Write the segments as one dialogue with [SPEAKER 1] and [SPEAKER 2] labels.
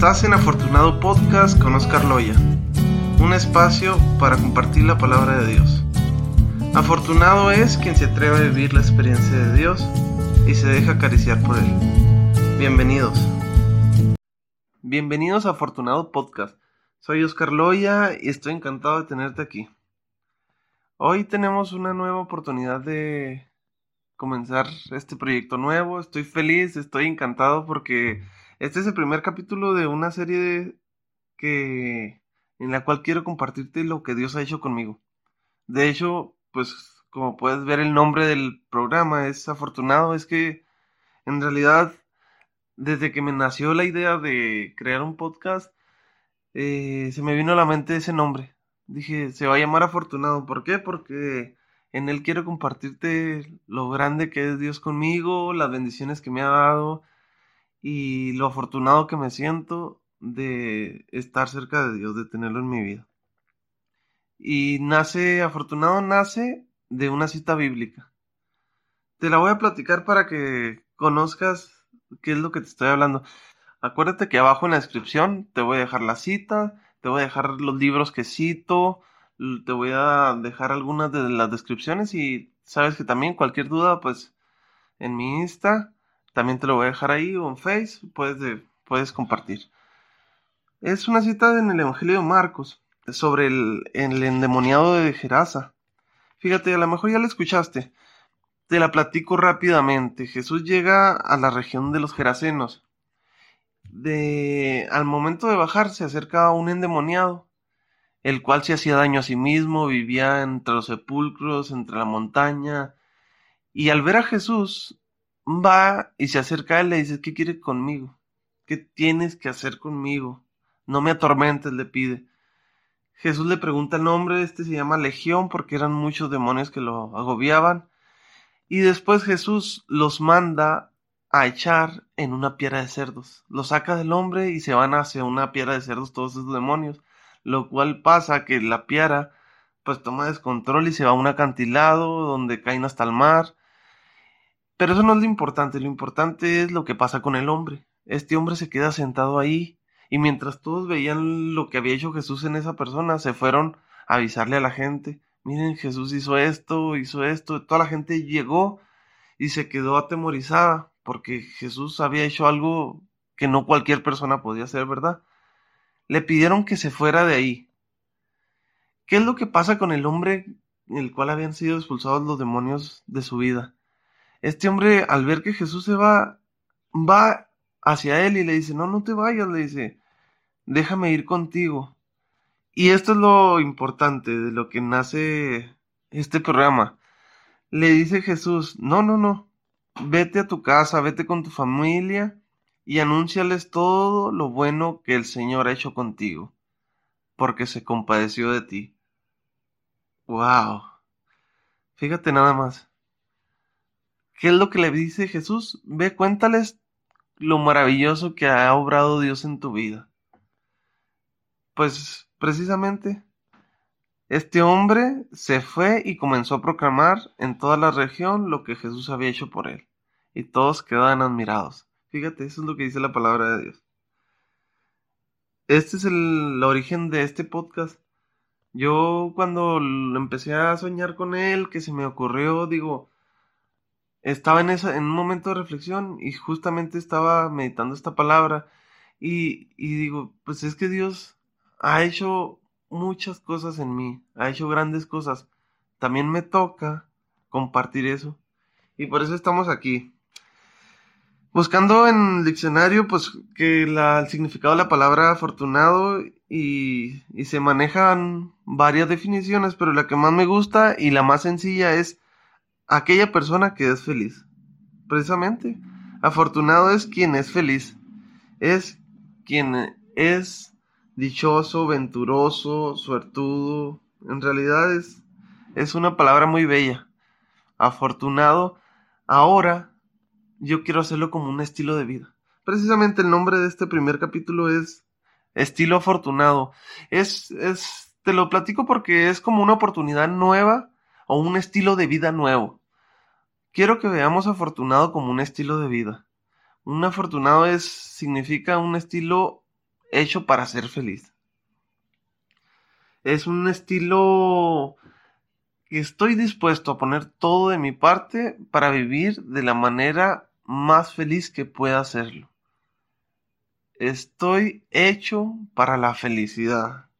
[SPEAKER 1] Estás en Afortunado Podcast con Oscar Loya, un espacio para compartir la palabra de Dios. Afortunado es quien se atreve a vivir la experiencia de Dios y se deja acariciar por él. Bienvenidos. Bienvenidos a Afortunado Podcast. Soy Oscar Loya y estoy encantado de tenerte aquí. Hoy tenemos una nueva oportunidad de comenzar este proyecto nuevo. Estoy feliz, estoy encantado porque este es el primer capítulo de una serie que en la cual quiero compartirte lo que Dios ha hecho conmigo. De hecho, pues como puedes ver el nombre del programa es afortunado, es que en realidad desde que me nació la idea de crear un podcast, eh, se me vino a la mente ese nombre. Dije, se va a llamar afortunado. ¿Por qué? Porque en él quiero compartirte lo grande que es Dios conmigo, las bendiciones que me ha dado, y lo afortunado que me siento de estar cerca de Dios, de tenerlo en mi vida. Y nace, afortunado nace de una cita bíblica. Te la voy a platicar para que conozcas qué es lo que te estoy hablando. Acuérdate que abajo en la descripción te voy a dejar la cita, te voy a dejar los libros que cito, te voy a dejar algunas de las descripciones y sabes que también cualquier duda, pues en mi Insta también te lo voy a dejar ahí o en Face, puedes, puedes compartir. Es una cita en el Evangelio de Marcos sobre el, endemoniado de Gerasa. Fíjate, a lo mejor ya la escuchaste. Te la platico rápidamente. Jesús llega a la región de los Gerasenos. De, al momento de bajar se acerca un endemoniado, el cual se hacía daño a sí mismo, vivía entre los sepulcros, entre la montaña, y al ver a Jesús va y se acerca a él y le dice, ¿qué quiere conmigo? ¿Qué tienes que hacer conmigo? No me atormentes, le pide. Jesús le pregunta el nombre, este se llama Legión porque eran muchos demonios que lo agobiaban. Y después Jesús los manda a echar en una piedra de cerdos. Lo saca del hombre y se van hacia una piedra de cerdos todos esos demonios. Lo cual pasa que la piedra pues toma descontrol y se va a un acantilado donde caen hasta el mar pero eso no es lo importante, lo importante es lo que pasa con el hombre. Este hombre se queda sentado ahí y mientras todos veían lo que había hecho Jesús en esa persona, se fueron a avisarle a la gente, miren, Jesús hizo esto, hizo esto, toda la gente llegó y se quedó atemorizada porque Jesús había hecho algo que no cualquier persona podía hacer, ¿verdad? Le pidieron que se fuera de ahí. ¿Qué es lo que pasa con el hombre en el cual habían sido expulsados los demonios de su vida? Este hombre, al ver que Jesús se va, va hacia él y le dice, no, no te vayas, le dice, déjame ir contigo. Y esto es lo importante de lo que nace este programa. Le dice Jesús, no, no, no, vete a tu casa, vete con tu familia y anúnciales todo lo bueno que el Señor ha hecho contigo, porque se compadeció de ti. ¡Wow! Fíjate nada más. ¿Qué es lo que le dice Jesús? Ve, cuéntales lo maravilloso que ha obrado Dios en tu vida. Pues precisamente este hombre se fue y comenzó a proclamar en toda la región lo que Jesús había hecho por él. Y todos quedaban admirados. Fíjate, eso es lo que dice la palabra de Dios. Este es el, origen de este podcast. Yo cuando empecé a soñar con él, que se me ocurrió, digo, estaba en, esa, en un momento de reflexión y justamente estaba meditando esta palabra y, y digo, pues es que Dios ha hecho muchas cosas en mí, ha hecho grandes cosas. También me toca compartir eso. Y por eso estamos aquí. Buscando en el diccionario, pues que la, el significado de la palabra afortunado y, y se manejan varias definiciones, pero la que más me gusta y la más sencilla es aquella persona que es feliz. Precisamente, afortunado es quien es feliz. Es quien es dichoso, venturoso, suertudo. En realidad es, es una palabra muy bella. Afortunado. Ahora yo quiero hacerlo como un estilo de vida. Precisamente el nombre de este primer capítulo es Estilo Afortunado. Es, es, te lo platico porque es como una oportunidad nueva o un estilo de vida nuevo. Quiero que veamos afortunado como un estilo de vida. Un afortunado es significa un estilo hecho para ser feliz. Es un estilo que estoy dispuesto a poner todo de mi parte para vivir de la manera más feliz que pueda hacerlo. Estoy hecho para la felicidad.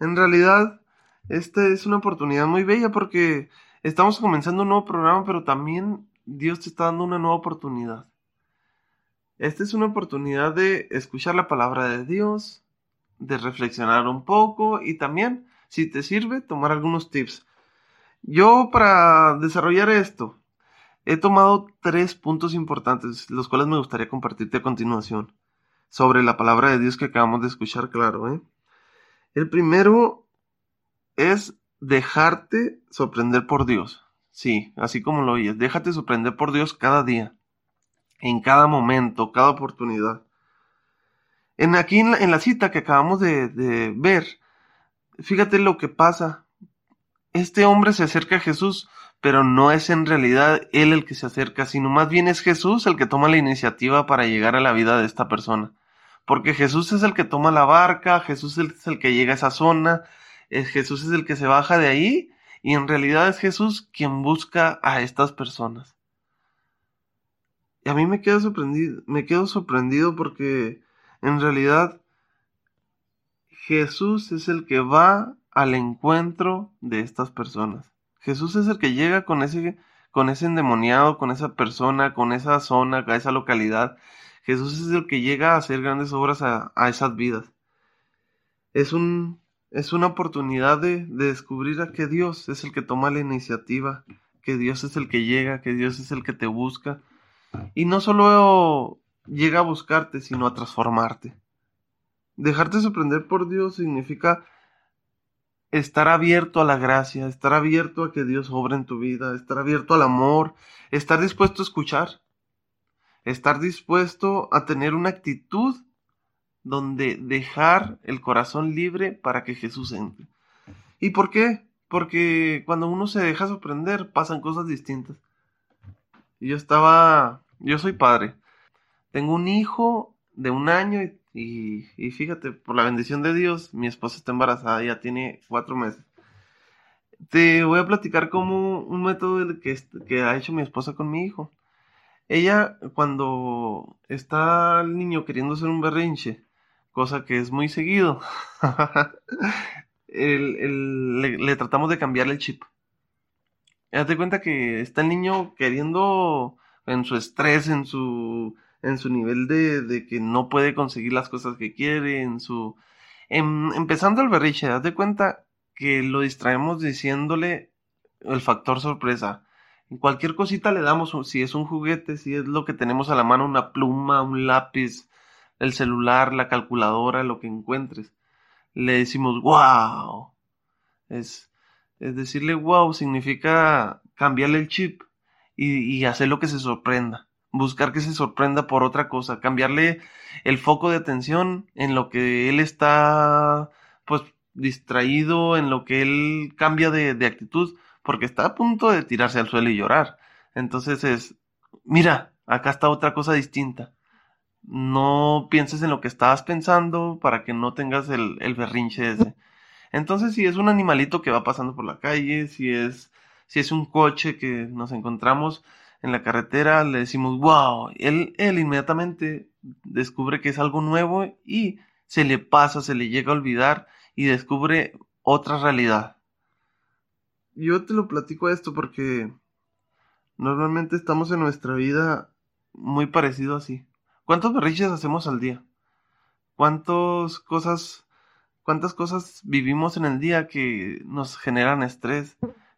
[SPEAKER 1] En realidad, esta es una oportunidad muy bella porque estamos comenzando un nuevo programa, pero también Dios te está dando una nueva oportunidad. Esta es una oportunidad de escuchar la palabra de Dios, de reflexionar un poco y también, si te sirve, tomar algunos tips. Yo para desarrollar esto he tomado tres puntos importantes, los cuales me gustaría compartirte a continuación, sobre la palabra de Dios que acabamos de escuchar, claro. ¿eh? El primero es dejarte sorprender por Dios. Sí, así como lo oyes, déjate sorprender por Dios cada día en cada momento, cada oportunidad. En aquí en la, cita que acabamos de, de ver, fíjate lo que pasa. Este hombre se acerca a Jesús, pero no es en realidad él el que se acerca, sino más bien es Jesús el que toma la iniciativa para llegar a la vida de esta persona. Porque Jesús es el que toma la barca, Jesús es el que llega a esa zona, Jesús es el que se baja de ahí, y en realidad es Jesús quien busca a estas personas. Y a mí me quedo sorprendido, me quedo sorprendido porque en realidad Jesús es el que va al encuentro de estas personas. Jesús es el que llega con ese, con ese endemoniado, con esa persona, con esa zona, a esa localidad. Jesús es el que llega a hacer grandes obras a, esas vidas. Es, un, es una oportunidad de, de descubrir a que Dios es el que toma la iniciativa, que Dios es el que llega, que Dios es el que te busca, y no solo llega a buscarte, sino a transformarte. Dejarte sorprender por Dios significa estar abierto a la gracia, estar abierto a que Dios obre en tu vida, estar abierto al amor, estar dispuesto a escuchar, estar dispuesto a tener una actitud donde dejar el corazón libre para que Jesús entre. ¿Y por qué? Porque cuando uno se deja sorprender pasan cosas distintas. Y yo estaba yo soy padre. Tengo un hijo de un año y, fíjate, por la bendición de Dios, mi esposa está embarazada, ya tiene cuatro meses. Te voy a platicar como un método que, que ha hecho mi esposa con mi hijo. Ella, cuando está el niño queriendo hacer un berrinche, cosa que es muy seguido, le, tratamos de cambiar el chip. Date cuenta que está el niño queriendo en su estrés, en su, en su nivel de, de que no puede conseguir las cosas que quiere, en su... Em, empezando el berriche, date cuenta que lo distraemos diciéndole el factor sorpresa. En cualquier cosita le damos, si es un juguete, si es lo que tenemos a la mano, una pluma, un lápiz, el celular, la calculadora, lo que encuentres. Le decimos, wow. Es, es decirle wow significa cambiarle el chip y, hacer lo que se sorprenda. Buscar que se sorprenda por otra cosa. Cambiarle el foco de atención en lo que él está, pues, distraído, en lo que él cambia de, de actitud, porque está a punto de tirarse al suelo y llorar. Entonces es, mira, acá está otra cosa distinta. No pienses en lo que estabas pensando para que no tengas el, el berrinche ese. Entonces, si es un animalito que va pasando por la calle, si es si es un coche que nos encontramos en la carretera, le decimos, wow, él, él inmediatamente descubre que es algo nuevo y se le pasa, se le llega a olvidar y descubre otra realidad. Yo te lo platico esto porque normalmente estamos en nuestra vida muy parecido así. ¿Cuántos berriches hacemos al día? ¿Cuántas cosas, cuántas cosas vivimos en el día que nos generan estrés?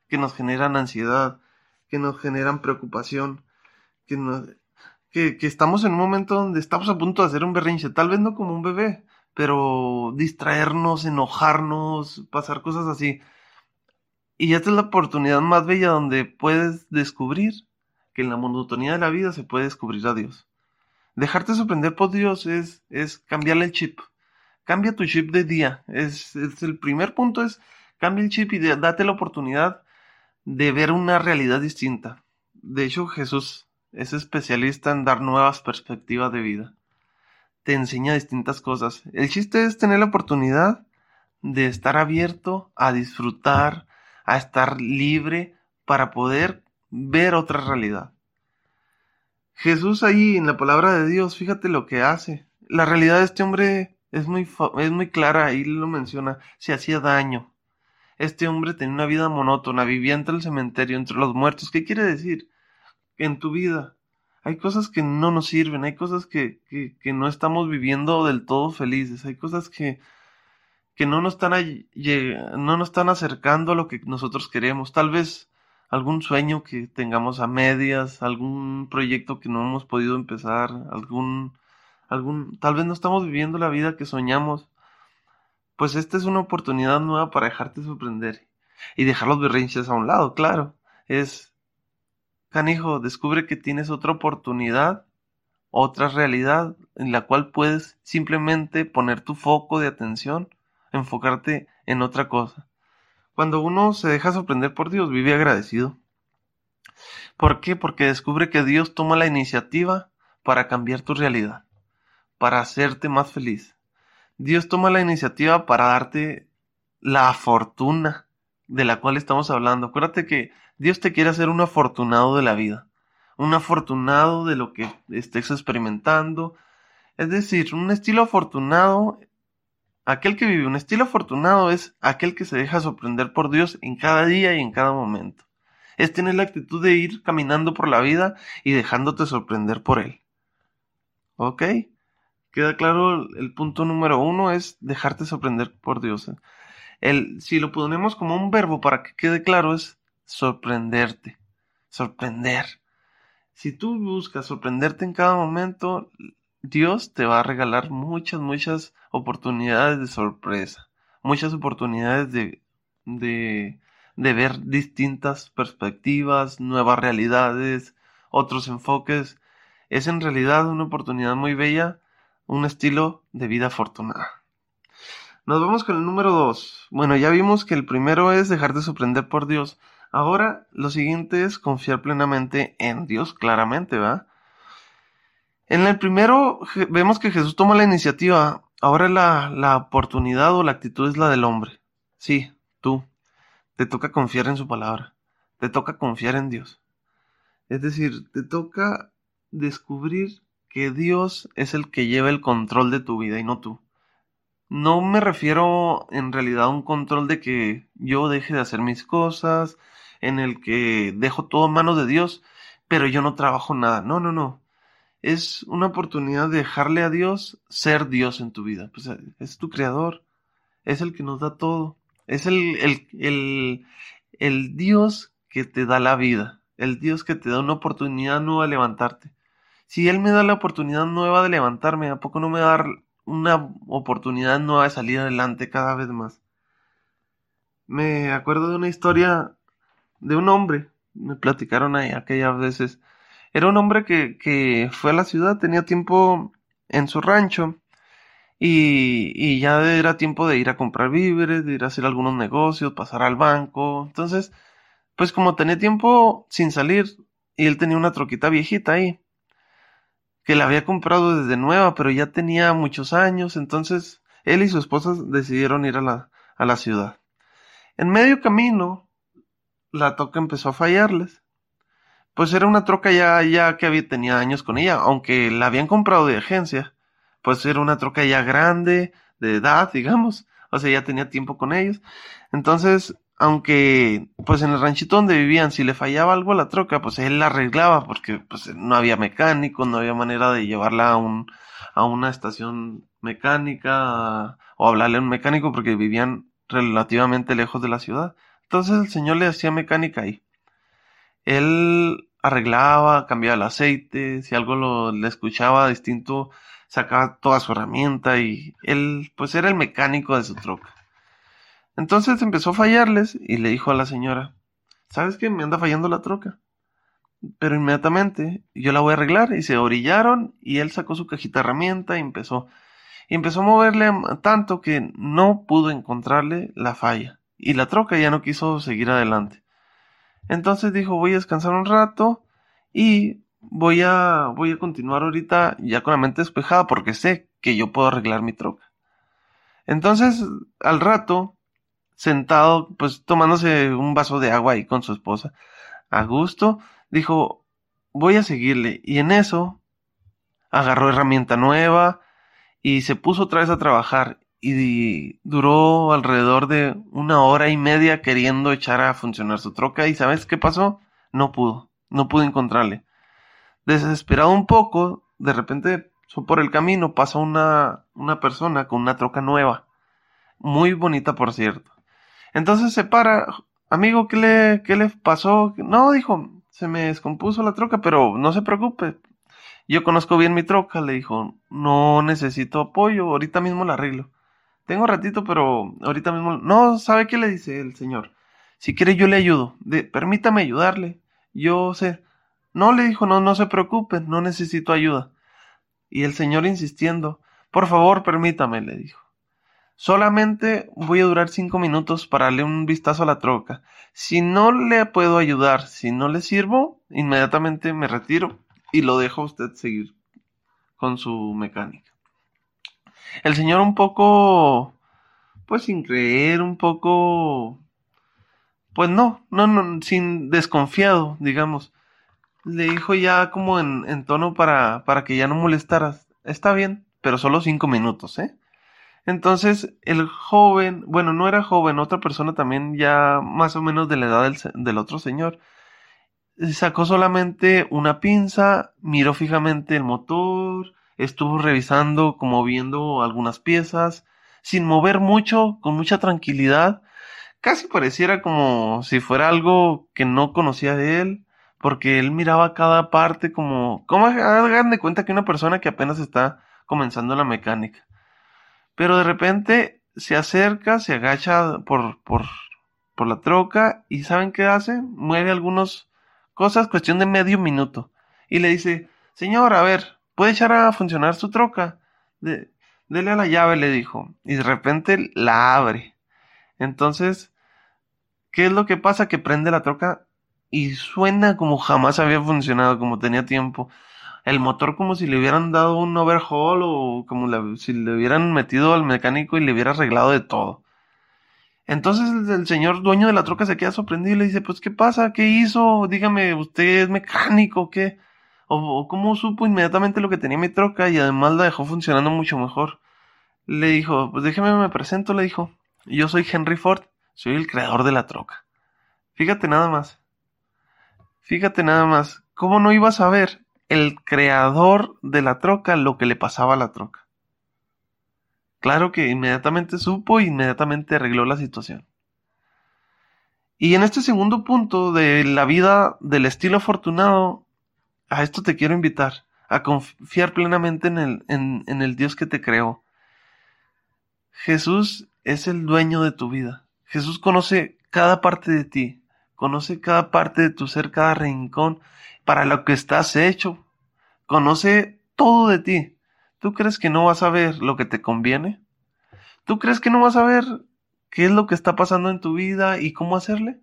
[SPEAKER 1] que nos generan ansiedad, que nos generan preocupación, que, que, estamos en un momento donde estamos a punto de hacer un berrinche, tal vez no como un bebé, pero distraernos, enojarnos, pasar cosas así. Y esta es la oportunidad más bella donde puedes descubrir que en la monotonía de la vida se puede descubrir a Dios. Dejarte sorprender por Dios es, es cambiarle el chip. Cambia tu chip de día. Es, es el primer punto es cambia el chip y date la oportunidad de ver una realidad distinta. De hecho, Jesús es especialista en dar nuevas perspectivas de vida. te enseña distintas cosas. El chiste es tener la oportunidad de estar abierto a disfrutar, a estar libre para poder ver otra realidad. Jesús ahí en la palabra de Dios, fíjate lo que hace. La realidad de este hombre es muy, es muy clara, ahí lo menciona, se hacía daño. Este hombre tenía una vida monótona, vivía entre el cementerio, entre los muertos. ¿Qué quiere decir? En tu vida hay cosas que no nos sirven, hay cosas que, que, no estamos viviendo del todo felices, hay cosas que, que no nos están no nos están acercando a lo que nosotros queremos. Tal vez algún sueño que tengamos a medias, algún proyecto que no hemos podido empezar, algún algún tal vez no estamos viviendo la vida que soñamos. Pues esta es una oportunidad nueva para dejarte sorprender y dejar los berrinches a un lado, claro. Es canijo, descubre que tienes otra oportunidad, otra realidad en la cual puedes simplemente poner tu foco de atención enfocarte en otra cosa. Cuando uno se deja sorprender por Dios, vive agradecido. ¿Por qué? Porque descubre que Dios toma la iniciativa para cambiar tu realidad, para hacerte más feliz. Dios toma la iniciativa para darte la fortuna de la cual estamos hablando. Acuérdate que Dios te quiere hacer un afortunado de la vida, un afortunado de lo que estés experimentando. Es decir, un estilo afortunado Aquel que vive un estilo afortunado es aquel que se deja sorprender por Dios en cada día y en cada momento. Es tener la actitud de ir caminando por la vida y dejándote sorprender por Él. ¿Ok? Queda claro, el punto número uno es dejarte sorprender por Dios. El, si lo ponemos como un verbo para que quede claro es sorprenderte, sorprender. Si tú buscas sorprenderte en cada momento, Dios te va a regalar muchas, muchas oportunidades de sorpresa, muchas oportunidades de, de, de ver distintas perspectivas, nuevas realidades, otros enfoques. Es en realidad una oportunidad muy bella, un estilo de vida afortunada. Nos vamos con el número dos. Bueno, ya vimos que el primero es dejarte sorprender por Dios. Ahora, lo siguiente es confiar plenamente en Dios, claramente, ¿va? En el primero vemos que Jesús toma la iniciativa. Ahora la, la oportunidad o la actitud es la del hombre. Sí, tú. Te toca confiar en su palabra. Te toca confiar en Dios. Es decir, te toca descubrir que Dios es el que lleva el control de tu vida y no tú. No me refiero en realidad a un control de que yo deje de hacer mis cosas, en el que dejo todo en manos de Dios, pero yo no trabajo nada. No, no, no es una oportunidad de dejarle a Dios ser Dios en tu vida. Pues eh, es tu creador, es el que nos da todo, es el, el, el, el Dios que te da la vida, el Dios que te da una oportunidad nueva de levantarte. Si Él me da la oportunidad nueva de levantarme, ¿a poco no me da una oportunidad nueva de salir adelante cada vez más? Me acuerdo de una historia de un hombre, me platicaron ahí aquellas veces, era un hombre que, fue a la ciudad, tenía tiempo en su rancho y, ya era tiempo de ir a comprar víveres, de ir a hacer algunos negocios, pasar al banco. Entonces, pues como tenía tiempo sin salir y él tenía una troquita viejita ahí, que la había comprado desde nueva, pero ya tenía muchos años, entonces él y su esposa decidieron ir a la ciudad. En medio camino, la toca empezó a fallarles pues era una troca ya, ya que había, tenía años con ella, aunque la habían comprado de agencia, pues era una troca ya grande, de edad, digamos, o sea, ya tenía tiempo con ellos. Entonces, aunque, pues en el ranchito donde vivían, si le fallaba algo la troca, pues él la arreglaba, porque pues no había mecánico, no había manera de llevarla a un, a una estación mecánica, o hablarle a un mecánico, porque vivían relativamente lejos de la ciudad. Entonces el señor le hacía mecánica ahí. Él arreglaba, cambiaba el aceite, si algo lo, le escuchaba distinto, sacaba toda su herramienta y él pues era el mecánico de su troca. Entonces empezó a fallarles y le dijo a la señora, ¿sabes qué? Me anda fallando la troca. Pero inmediatamente yo la voy a arreglar y se orillaron y él sacó su cajita de herramienta y empezó. Y empezó a moverle tanto que no pudo encontrarle la falla. Y la troca ya no quiso seguir adelante. Entonces dijo, voy a descansar un rato y voy a, voy a continuar ahorita ya con la mente despejada porque sé que yo puedo arreglar mi troca. Entonces, al rato, sentado, pues tomándose un vaso de agua ahí con su esposa, a gusto, dijo, voy a seguirle. Y en eso, agarró herramienta nueva y se puso otra vez a trabajar. Y duró alrededor de una hora y media queriendo echar a funcionar su troca. ¿Y sabes qué pasó? No pudo, no pudo encontrarle. Desesperado un poco, de repente por el camino pasa una, una persona con una troca nueva. Muy bonita, por cierto. Entonces se para. Amigo, ¿qué le, qué le pasó? No, dijo, se me descompuso la troca, pero no se preocupe. Yo conozco bien mi troca, le dijo, no necesito apoyo, ahorita mismo la arreglo. Tengo ratito, pero ahorita mismo... No, ¿sabe qué le dice el señor? Si quiere yo le ayudo. Permítame ayudarle. Yo sé. No, le dijo, no, no se preocupe, no necesito ayuda. Y el señor insistiendo, por favor, permítame, le dijo. Solamente voy a durar cinco minutos para darle un vistazo a la troca. Si no le puedo ayudar, si no le sirvo, inmediatamente me retiro y lo dejo a usted seguir con su mecánica. El señor un poco, pues sin creer, un poco, pues no, no, no, sin desconfiado, digamos le dijo ya como en, tono para, para que ya no molestaras. Está bien, pero solo cinco minutos, ¿eh? Entonces el joven, bueno, no era joven, otra persona también ya más o menos de la edad del, del, otro señor, sacó solamente una pinza, miró fijamente el motor, estuvo revisando como viendo algunas piezas, sin mover mucho, con mucha tranquilidad, casi pareciera como si fuera algo que no conocía de él, porque él miraba cada parte como, como hagan de cuenta que una persona que apenas está comenzando la mecánica. Pero de repente se acerca, se agacha por, por, por la troca y ¿saben qué hace? Mueve algunas cosas, cuestión de medio minuto. Y le dice, señor, a ver, ¿puede echar a funcionar su troca? De, dele a la llave, le dijo. Y de repente la abre. Entonces, ¿qué es lo que pasa? Que prende la troca y suena como jamás había funcionado, como tenía tiempo. El motor como si le hubieran dado un overhaul o como si le hubieran metido al mecánico y le hubiera arreglado de todo. Entonces el, señor dueño de la troca se queda sorprendido y le dice, pues ¿qué pasa? ¿Qué hizo? Dígame, ¿usted es mecánico? ¿Qué? O, cómo supo inmediatamente lo que tenía mi troca y además la dejó funcionando mucho mejor. Le dijo, pues déjeme me presento, le dijo. Yo soy Henry Ford, soy el creador de la troca. Fíjate nada más. Fíjate nada más, ¿cómo no ibas a ver el creador de la troca lo que le pasaba a la troca? Claro que inmediatamente supo e inmediatamente arregló la situación. Y en este segundo punto de la vida del estilo afortunado, a esto te quiero invitar, a confiar plenamente en el, en, el Dios que te creó. Jesús es el dueño de tu vida. Jesús conoce cada parte de ti. Conoce cada parte de tu ser, cada rincón, para lo que estás hecho. Conoce todo de ti. ¿Tú crees que no vas a ver lo que te conviene? ¿Tú crees que no vas a ver qué es lo que está pasando en tu vida y cómo hacerle?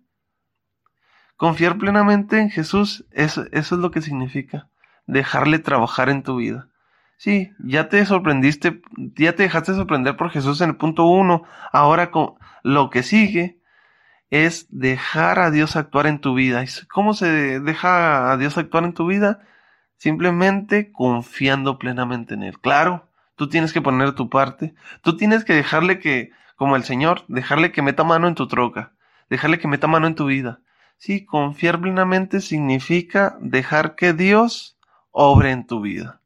[SPEAKER 1] Confiar plenamente en Jesús, eso, eso es lo que significa. Dejarle trabajar en tu vida. Sí, ya te sorprendiste, ya te dejaste sorprender por Jesús en el punto uno. Ahora con lo que sigue es dejar a Dios actuar en tu vida. ¿Cómo se deja a Dios actuar en tu vida? Simplemente confiando plenamente en Él. Claro, tú tienes que poner tu parte. Tú tienes que dejarle que, como el Señor, dejarle que meta mano en tu troca. Dejarle que meta mano en tu vida. Sí, confiar plenamente significa dejar que Dios obre en tu vida.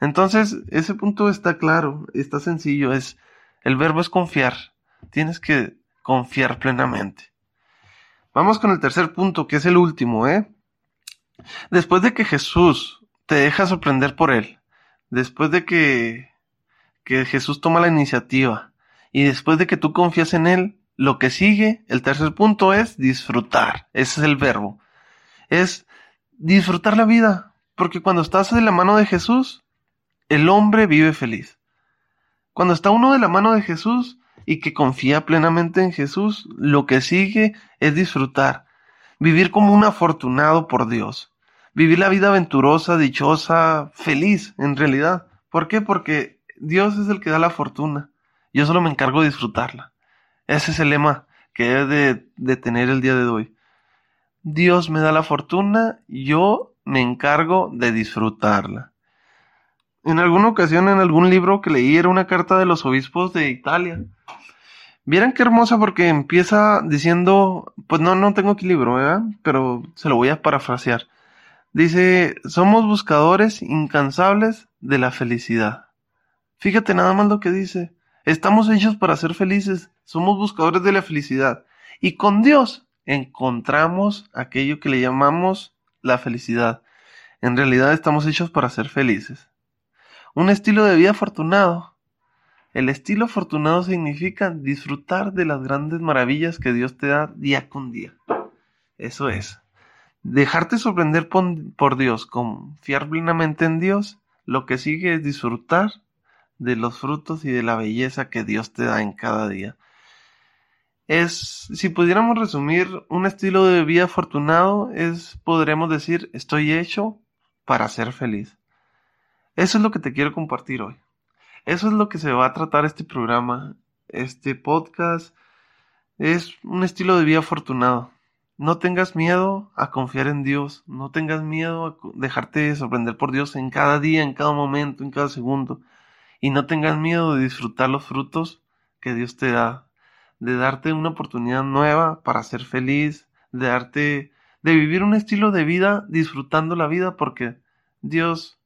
[SPEAKER 1] Entonces, ese punto está claro, está sencillo, es el verbo es confiar. Tienes que confiar plenamente. Vamos con el tercer punto, que es el último, ¿eh? Después de que Jesús te deja sorprender por él, después de que, que Jesús toma la iniciativa y después de que tú confías en él, lo que sigue, el tercer punto es disfrutar. Ese es el verbo. Es disfrutar la vida. Porque cuando estás de la mano de Jesús, el hombre vive feliz. Cuando está uno de la mano de Jesús, y que confía plenamente en Jesús, lo que sigue es disfrutar, vivir como un afortunado por Dios, vivir la vida aventurosa, dichosa, feliz en realidad. ¿Por qué? Porque Dios es el que da la fortuna. Yo solo me encargo de disfrutarla. Ese es el lema que debe de, tener el día de hoy. Dios me da la fortuna, yo me encargo de disfrutarla. En alguna ocasión, en algún libro que leí, era una carta de los obispos de Italia. Vieran qué hermosa porque empieza diciendo, pues no, no tengo aquí libro. Pero se lo voy a parafrasear. Dice, somos buscadores incansables de la felicidad. Fíjate nada más lo que dice. Estamos hechos para ser felices, somos buscadores de la felicidad. Y con Dios encontramos aquello que le llamamos la felicidad. En realidad estamos hechos para ser felices. Un estilo de vida afortunado. El estilo afortunado significa disfrutar de las grandes maravillas que Dios te da día con día. Eso es. Dejarte sorprender por, Dios, confiar plenamente en Dios, lo que sigue es disfrutar de los frutos y de la belleza que Dios te da en cada día. Es, si pudiéramos resumir un estilo de vida afortunado, es, podremos decir, estoy hecho para ser feliz. Eso es lo que te quiero compartir hoy. Eso es lo que se va a tratar este programa, este podcast. Es un estilo de vida afortunado. No tengas miedo a confiar en Dios, no tengas miedo a dejarte sorprender por Dios en cada día, en cada momento, en cada segundo. Y no tengas miedo de disfrutar los frutos que Dios te da, de darte una oportunidad nueva para ser feliz, de darte, de vivir un estilo de vida disfrutando la vida porque Dios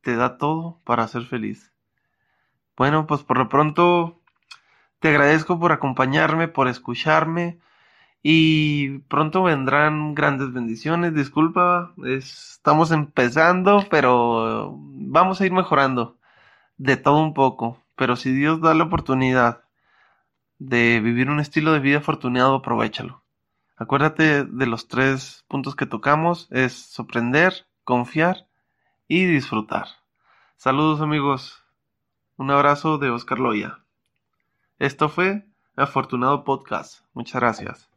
[SPEAKER 1] te da todo para ser feliz. Bueno, pues por lo pronto te agradezco por acompañarme, por escucharme y pronto vendrán grandes bendiciones. Disculpa, estamos empezando, pero vamos a ir mejorando de todo un poco. Pero si Dios da la oportunidad de vivir un estilo de vida afortunado, aprovechalo. Acuérdate de los tres puntos que tocamos, es sorprender, confiar y disfrutar. Saludos amigos, un abrazo de Oscar Loya. Esto fue Afortunado Podcast. Muchas gracias.